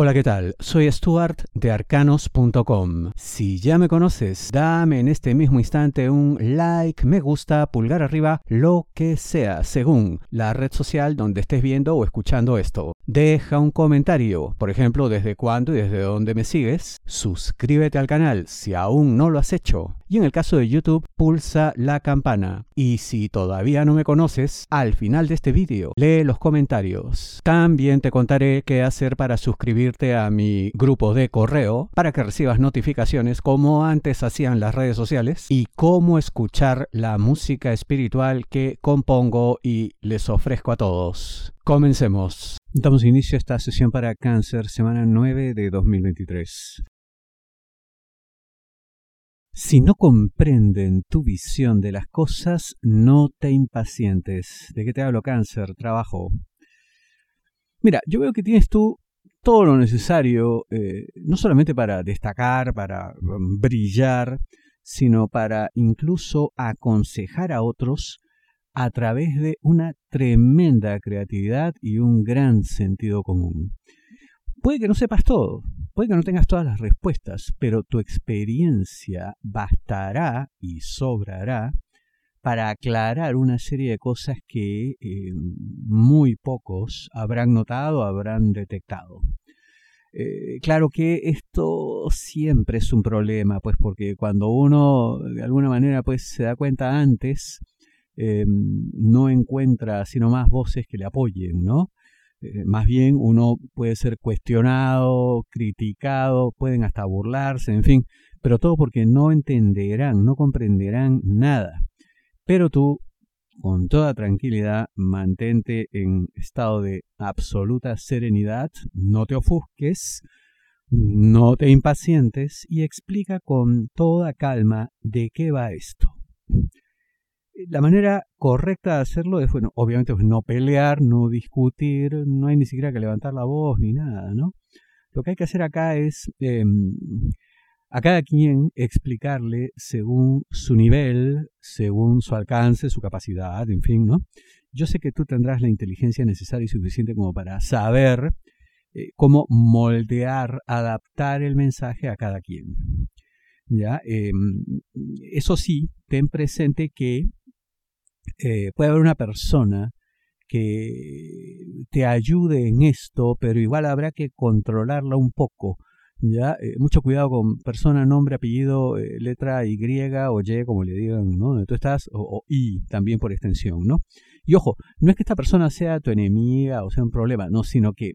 Hola, ¿qué tal? Soy Stuart de arcanos.com. Si ya me conoces, dame en este mismo instante un like, me gusta, pulgar arriba, lo que sea, según la red social donde estés viendo o escuchando esto. Deja un comentario, por ejemplo, desde cuándo y desde dónde me sigues. Suscríbete al canal si aún no lo has hecho. Y en el caso de YouTube, pulsa la campana. Y si todavía no me conoces, al final de este vídeo, lee los comentarios. También te contaré qué hacer para suscribirte a mi grupo de correo para que recibas notificaciones como antes hacían las redes sociales y cómo escuchar la música espiritual que compongo y les ofrezco a todos. Comencemos. Damos inicio a esta sesión para cáncer, semana 9 de 2023. Si no comprenden tu visión de las cosas, no te impacientes. ¿De qué te hablo cáncer? Trabajo. Mira, yo veo que tienes tú todo lo necesario, eh, no solamente para destacar, para um, brillar, sino para incluso aconsejar a otros a través de una tremenda creatividad y un gran sentido común. Puede que no sepas todo, puede que no tengas todas las respuestas, pero tu experiencia bastará y sobrará para aclarar una serie de cosas que eh, muy pocos habrán notado, habrán detectado. Eh, claro que esto siempre es un problema, pues porque cuando uno de alguna manera pues se da cuenta antes, eh, no encuentra sino más voces que le apoyen, ¿no? más bien uno puede ser cuestionado, criticado, pueden hasta burlarse, en fin, pero todo porque no entenderán, no comprenderán nada. Pero tú, con toda tranquilidad, mantente en estado de absoluta serenidad, no te ofusques, no te impacientes y explica con toda calma de qué va esto. La manera correcta de hacerlo es, bueno, obviamente pues, no pelear, no discutir, no hay ni siquiera que levantar la voz ni nada, ¿no? Lo que hay que hacer acá es em, a cada quien explicarle según su nivel, según su alcance, su capacidad, en fin, ¿no? Yo sé que tú tendrás la inteligencia necesaria y suficiente como para saber eh, cómo moldear, adaptar el mensaje a cada quien. ¿Ya? Em, eso sí, ten presente que eh, puede haber una persona que te ayude en esto, pero igual habrá que controlarla un poco ya eh, mucho cuidado con persona, nombre, apellido, eh, letra Y o Y, como le digan, ¿no? Donde tú estás, o, I también por extensión, ¿no? Y ojo, no es que esta persona sea tu enemiga o sea un problema, no, sino que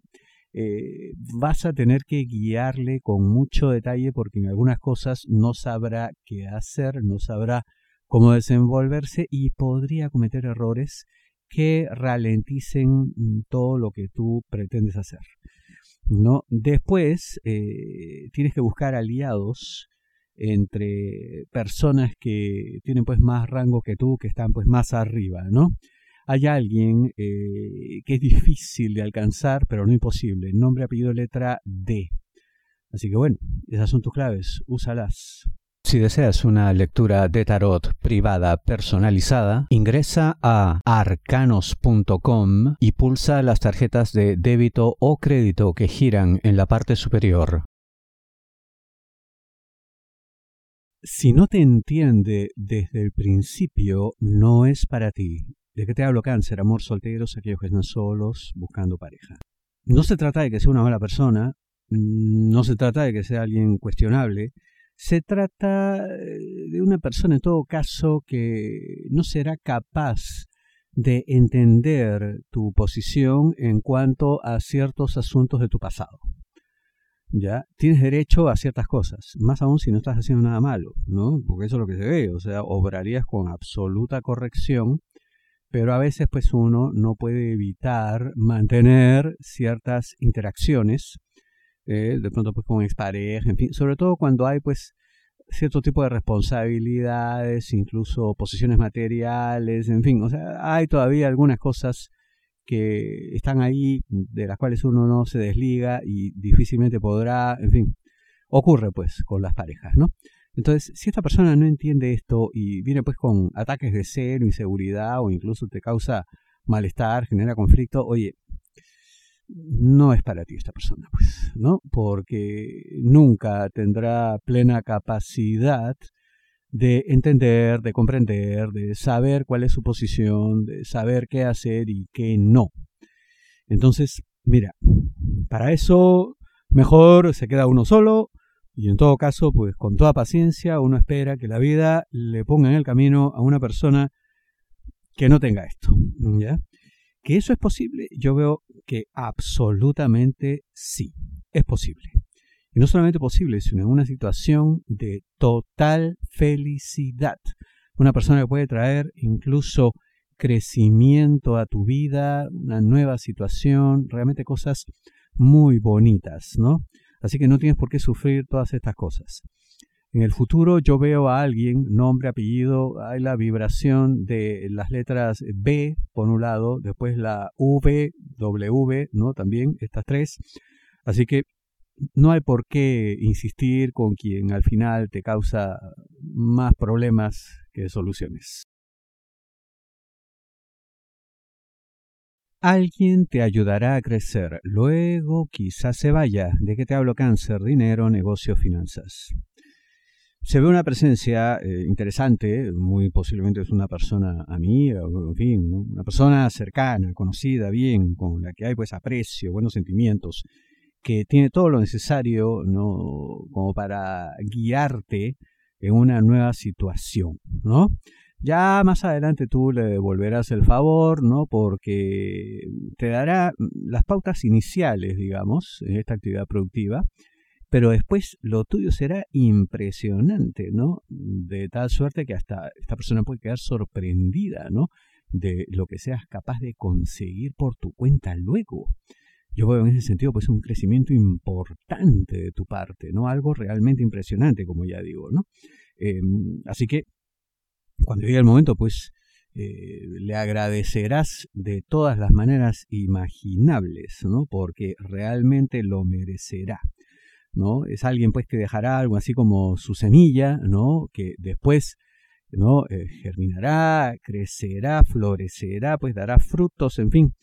eh, vas a tener que guiarle con mucho detalle porque en algunas cosas no sabrá qué hacer, no sabrá cómo desenvolverse y podría cometer errores que ralenticen mm, todo lo que tú pretendes hacer. ¿No? Después eh, tienes que buscar aliados entre personas que tienen pues más rango que tú, que están pues más arriba, ¿no? Hay alguien eh, que es difícil de alcanzar, pero no imposible. Nombre, apellido, letra D. Así que bueno, esas son tus claves, úsalas. Si deseas una lectura de tarot privada personalizada, ingresa a arcanos.com y pulsa las tarjetas de débito o crédito que giran en la parte superior. Si no te entiende desde el principio, no es para ti. ¿De qué te hablo cáncer? Amor solteros, aquellos que están solos, buscando pareja. No se trata de que sea una mala persona, no se trata de que sea alguien cuestionable, se trata eh, de una persona en todo caso que no será capaz de entender tu posición en cuanto a ciertos asuntos de tu pasado. ¿Ya? Tienes derecho a ciertas cosas, más aún si no estás haciendo nada malo, ¿no? Porque eso es lo que se ve, o sea, obrarías con absoluta corrección, pero a veces pues uno no puede evitar mantener ciertas interacciones eh, de pronto pues con expareja, en fin, sobre todo cuando hay pues cierto tipo de responsabilidades, incluso posiciones materiales, en fin, o sea, hay todavía algunas cosas que están ahí de las cuales uno no se desliga y difícilmente podrá, en fin, ocurre pues con las parejas, ¿no? Entonces, si esta persona no entiende esto y viene pues con ataques de celo, inseguridad o incluso te causa malestar, genera conflicto, oye, no es para ti esta persona, pues, ¿no? Porque nunca tendrá plena capacidad de entender, de comprender, de saber cuál es su posición, de saber qué hacer y qué no. Entonces, mira, para eso mejor se queda uno solo y en todo caso, pues con toda paciencia uno espera que la vida le ponga en el camino a una persona que no tenga esto, ¿ya? ¿Que eso es posible? Yo veo que absolutamente sí, es posible. Y no solamente posible, sino en una situación de total felicidad. Una persona que puede traer incluso crecimiento a tu vida, una nueva situación, realmente cosas muy bonitas, ¿no? Así que no tienes por qué sufrir todas estas cosas. En el futuro yo veo a alguien, nombre, apellido, hay la vibración de las letras B por un lado, después la V, W, ¿no? También estas tres. Así que no hay por qué insistir con quien al final te causa más problemas que soluciones. Alguien te ayudará a crecer, luego quizás se vaya. ¿De qué te hablo? Cáncer, dinero, negocio, finanzas. Se ve una presencia eh, interesante, muy posiblemente es una persona amiga, en fin, una persona cercana, conocida, bien, con la que hay pues aprecio, buenos sentimientos, que tiene todo lo necesario ¿no? como para guiarte en una nueva situación, ¿no? Ya más adelante tú le devolverás el favor, ¿no? Porque te dará las pautas iniciales, digamos, en esta actividad productiva, pero después lo tuyo será impresionante, ¿no? De tal suerte que hasta esta persona puede quedar sorprendida, ¿no? De lo que seas capaz de conseguir por tu cuenta luego. Yo veo en ese sentido pues un crecimiento importante de tu parte, ¿no? Algo realmente impresionante, como ya digo, ¿no? Em, así que cuando llegue el momento, pues eh, le agradecerás de todas las maneras imaginables, ¿no? Porque realmente lo merecerá, ¿no? Es alguien pues que dejará algo así como su semilla, ¿no? Que después ¿no? Eh, germinará, crecerá, florecerá, pues dará frutos, en fin,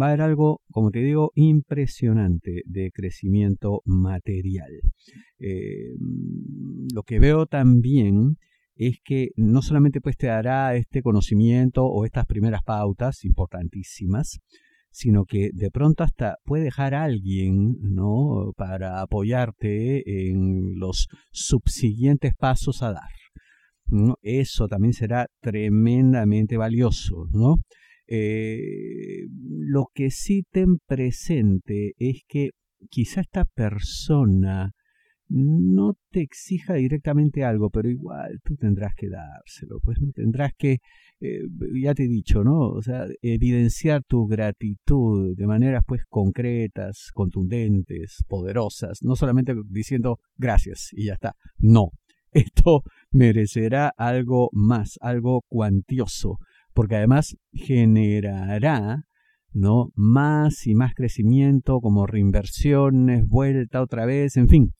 va a haber algo, como te digo, impresionante de crecimiento material. Eh, lo que veo también es que no solamente pues te dará este conocimiento o estas primeras pautas importantísimas, sino que de pronto hasta puede dejar a alguien, ¿no? Para apoyarte en los subsiguientes pasos a dar. Eso también será tremendamente valioso, ¿no? Eh, lo que sí ten presente es que quizá esta persona no te exija directamente algo, pero igual tú tendrás que dárselo, pues no tendrás que, eh, ya te he dicho, ¿no? O sea, evidenciar tu gratitud de maneras pues concretas, contundentes, poderosas, no solamente diciendo gracias y ya está, no, esto merecerá algo más, algo cuantioso, porque además generará ¿no? más y más crecimiento como reinversiones, vuelta otra vez, en fin.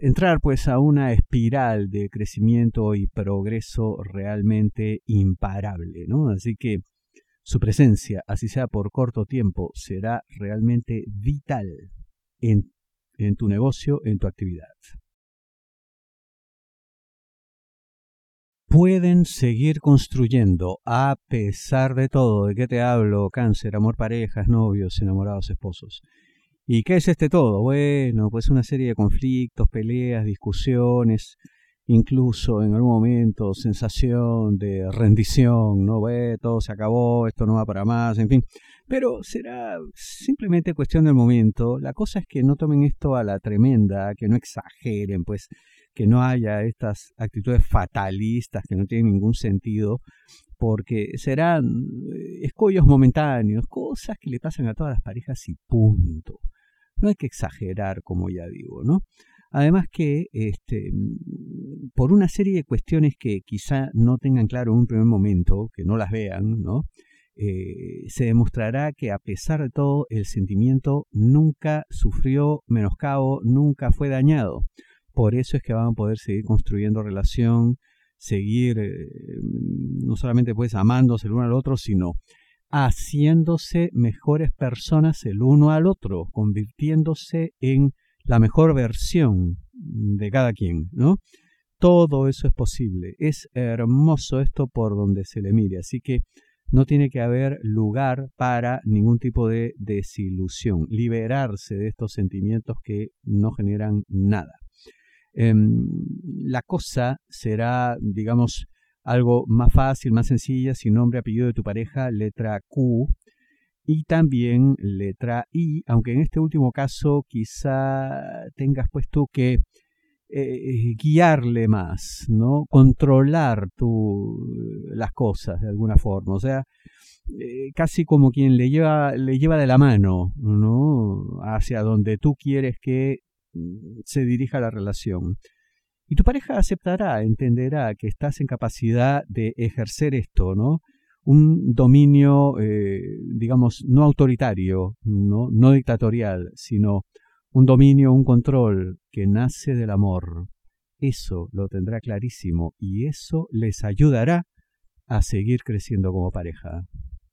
Entrar pues a una espiral de crecimiento y progreso realmente imparable, ¿no? Así que su presencia, así sea por corto tiempo, será realmente vital en, en tu negocio, en tu actividad. pueden seguir construyendo a pesar de todo. ¿De qué te hablo? Cáncer, amor, parejas, novios, enamorados, esposos. ¿Y qué es este todo? Bueno, pues una serie de conflictos, peleas, discusiones, incluso en algún momento sensación de rendición, ¿no? ve todo se acabó, esto no va para más, en fin. Pero será simplemente cuestión del momento. La cosa es que no tomen esto a la tremenda, que no exageren, pues que no haya estas actitudes fatalistas que no tienen ningún sentido, porque serán eh, escollos momentáneos, cosas que le pasan a todas las parejas y punto. No hay que exagerar, como ya digo, ¿no? Además que, este, por una serie de cuestiones que quizá no tengan claro en un primer momento, que no las vean, ¿no? Eh, se demostrará que a pesar de todo el sentimiento nunca sufrió menoscabo, nunca fue dañado. Por eso es que van a poder seguir construyendo relación, seguir eh, no solamente pues amándose el uno al otro, sino haciéndose mejores personas el uno al otro, convirtiéndose en la mejor versión de cada quien, ¿no? Todo eso es posible. Es hermoso esto por donde se le mire. Así que no tiene que haber lugar para ningún tipo de desilusión. Liberarse de estos sentimientos que no generan nada. Em, la cosa será, digamos, algo más fácil, más sencilla, si nombre, apellido de tu pareja, letra Q, y también letra I, aunque en este último caso quizá tengas puesto que eh, guiarle más, ¿no? Controlar tu, las cosas de alguna forma, o sea, eh, casi como quien le lleva, le lleva de la mano, ¿no? Hacia donde tú quieres que mm, se dirija la relación. Y tu pareja aceptará, entenderá que estás en capacidad de ejercer esto, ¿no? Un dominio, eh, digamos, no autoritario, ¿no? no dictatorial, sino un dominio, un control que nace del amor. Eso lo tendrá clarísimo y eso les ayudará a seguir creciendo como pareja.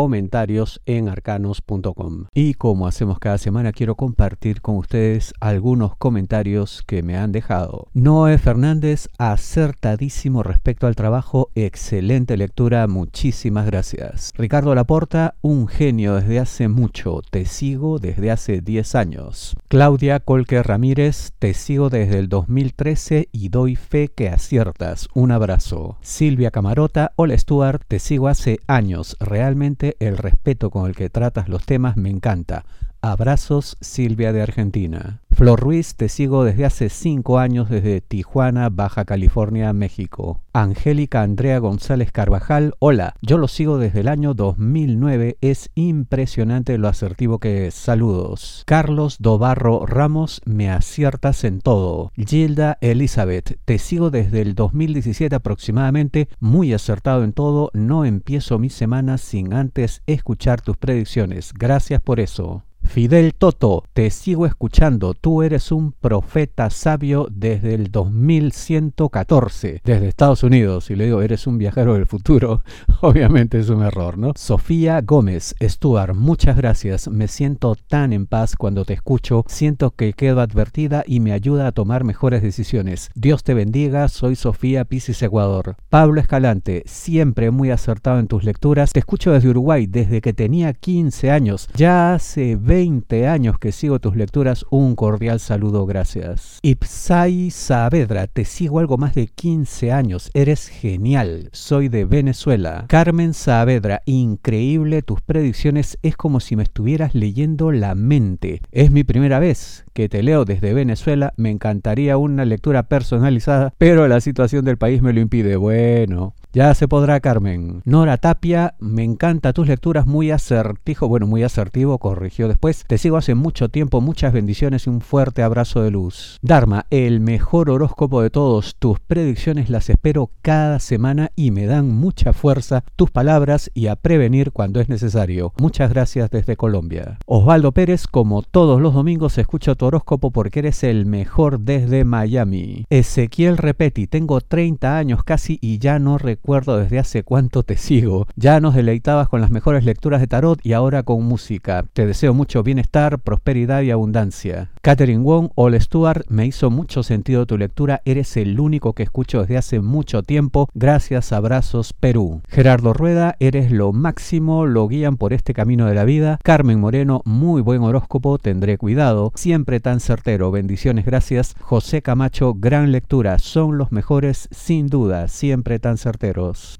comentarios en arcanos.com. Y como hacemos cada semana, quiero compartir con ustedes algunos comentarios que me han dejado. Noé Fernández, acertadísimo respecto al trabajo, excelente lectura, muchísimas gracias. Ricardo Laporta, un genio desde hace mucho, te sigo desde hace 10 años. Claudia Colque Ramírez, te sigo desde el 2013 y doy fe que aciertas. Un abrazo. Silvia Camarota, hola Stuart, te sigo hace años, realmente el respeto con el que tratas los temas me encanta. Abrazos, Silvia de Argentina. Flor Ruiz, te sigo desde hace cinco años desde Tijuana, Baja California, México. Angélica Andrea González Carvajal, hola, yo lo sigo desde el año 2009, es impresionante lo asertivo que es. Saludos. Carlos Dobarro Ramos, me aciertas en todo. Gilda Elizabeth, te sigo desde el 2017 aproximadamente, muy acertado en todo, no empiezo mi semana sin antes escuchar tus predicciones. Gracias por eso. Fidel Toto, te sigo escuchando. Tú eres un profeta sabio desde el 2114, desde Estados Unidos. Y le digo, eres un viajero del futuro. Obviamente es un error, ¿no? Sofía Gómez, Stuart, muchas gracias. Me siento tan en paz cuando te escucho. Siento que quedo advertida y me ayuda a tomar mejores decisiones. Dios te bendiga. Soy Sofía Pisis Ecuador. Pablo Escalante, siempre muy acertado en tus lecturas. Te escucho desde Uruguay desde que tenía 15 años. Ya hace 20 años que sigo tus lecturas, un cordial saludo, gracias. Ipsai Saavedra, te sigo algo más de 15 años, eres genial, soy de Venezuela. Carmen Saavedra, increíble tus predicciones, es como si me estuvieras leyendo la mente. Es mi primera vez que te leo desde Venezuela, me encantaría una lectura personalizada, pero la situación del país me lo impide. Bueno, ya se podrá, Carmen. Nora Tapia, me encanta tus lecturas, muy asertivo, bueno, muy asertivo, corrigió después. Te sigo hace mucho tiempo, muchas bendiciones y un fuerte abrazo de luz. Dharma, el mejor horóscopo de todos. Tus predicciones las espero cada semana y me dan mucha fuerza tus palabras y a prevenir cuando es necesario. Muchas gracias desde Colombia. Osvaldo Pérez, como todos los domingos, escucho tu horóscopo porque eres el mejor desde Miami. Ezequiel Repeti, tengo 30 años casi y ya no recuerdo desde hace cuánto te sigo. Ya nos deleitabas con las mejores lecturas de tarot y ahora con música. Te deseo mucho bienestar, prosperidad y abundancia. Catherine Wong, All Stuart, me hizo mucho sentido tu lectura. Eres el único que escucho desde hace mucho tiempo. Gracias, abrazos, Perú. Gerardo Rueda, eres lo máximo, lo guían por este camino de la vida. Carmen Moreno, muy buen horóscopo, tendré cuidado. Siempre tan certero, bendiciones, gracias. José Camacho, gran lectura, son los mejores, sin duda, siempre tan certero.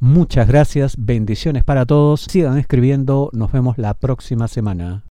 Muchas gracias, bendiciones para todos. Sigan escribiendo, nos vemos la próxima semana.